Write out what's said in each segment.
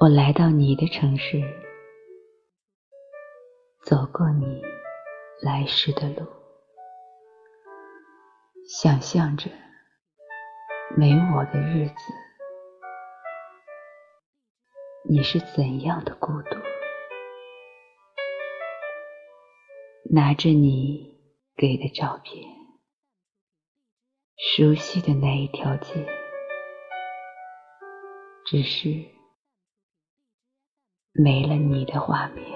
我来到你的城市，走过你来时的路，想象着没我的日子，你是怎样的孤独？拿着你给的照片，熟悉的那一条街，只是。没了你的画面，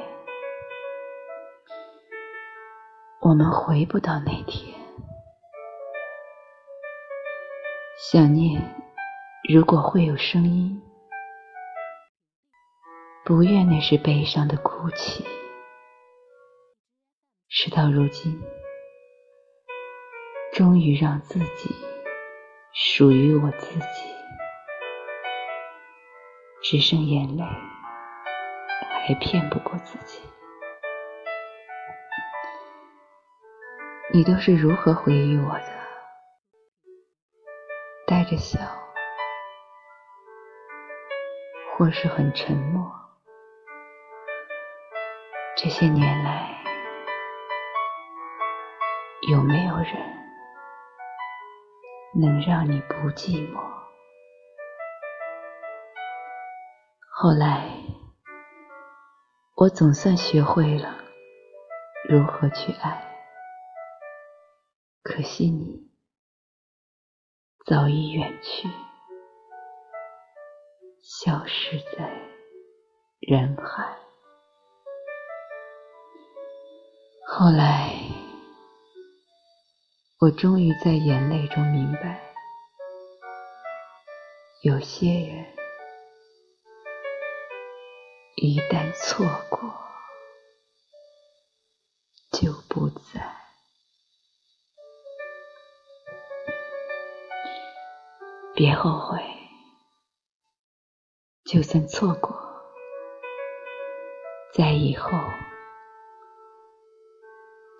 我们回不到那天。想念，如果会有声音，不愿那是悲伤的哭泣。事到如今，终于让自己属于我自己，只剩眼泪。还骗不过自己。你都是如何回忆我的？带着笑，或是很沉默？这些年来，有没有人能让你不寂寞？后来。我总算学会了如何去爱，可惜你早已远去，消失在人海。后来，我终于在眼泪中明白，有些人。一旦错过，就不在。别后悔，就算错过，在以后，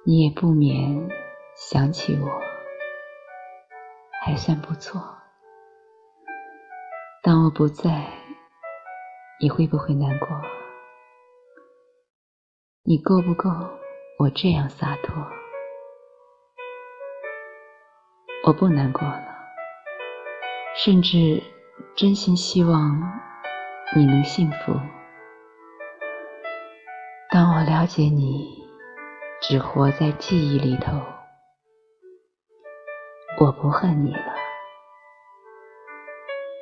你也不免想起我，还算不错。当我不在。你会不会难过？你够不够我这样洒脱？我不难过了，甚至真心希望你能幸福。当我了解你只活在记忆里头，我不恨你了。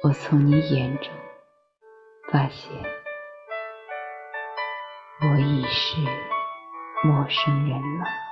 我从你眼中。发现我已是陌生人了。